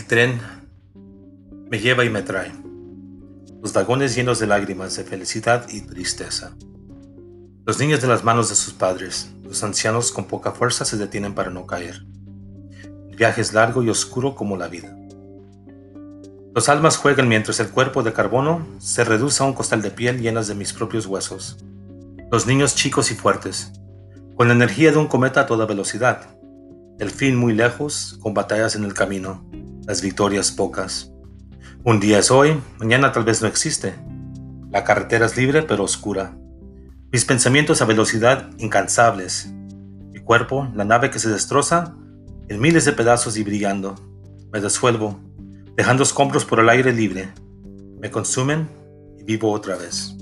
tren me lleva y me trae. Los vagones llenos de lágrimas de felicidad y tristeza. Los niños de las manos de sus padres, los ancianos con poca fuerza se detienen para no caer. El viaje es largo y oscuro como la vida. Los almas juegan mientras el cuerpo de carbono se reduce a un costal de piel llenas de mis propios huesos. Los niños chicos y fuertes, con la energía de un cometa a toda velocidad. El fin muy lejos, con batallas en el camino, las victorias pocas. Un día es hoy, mañana tal vez no existe. La carretera es libre pero oscura. Mis pensamientos a velocidad incansables. Mi cuerpo, la nave que se destroza, en miles de pedazos y brillando. Me desvuelvo, dejando escombros por el aire libre. Me consumen y vivo otra vez.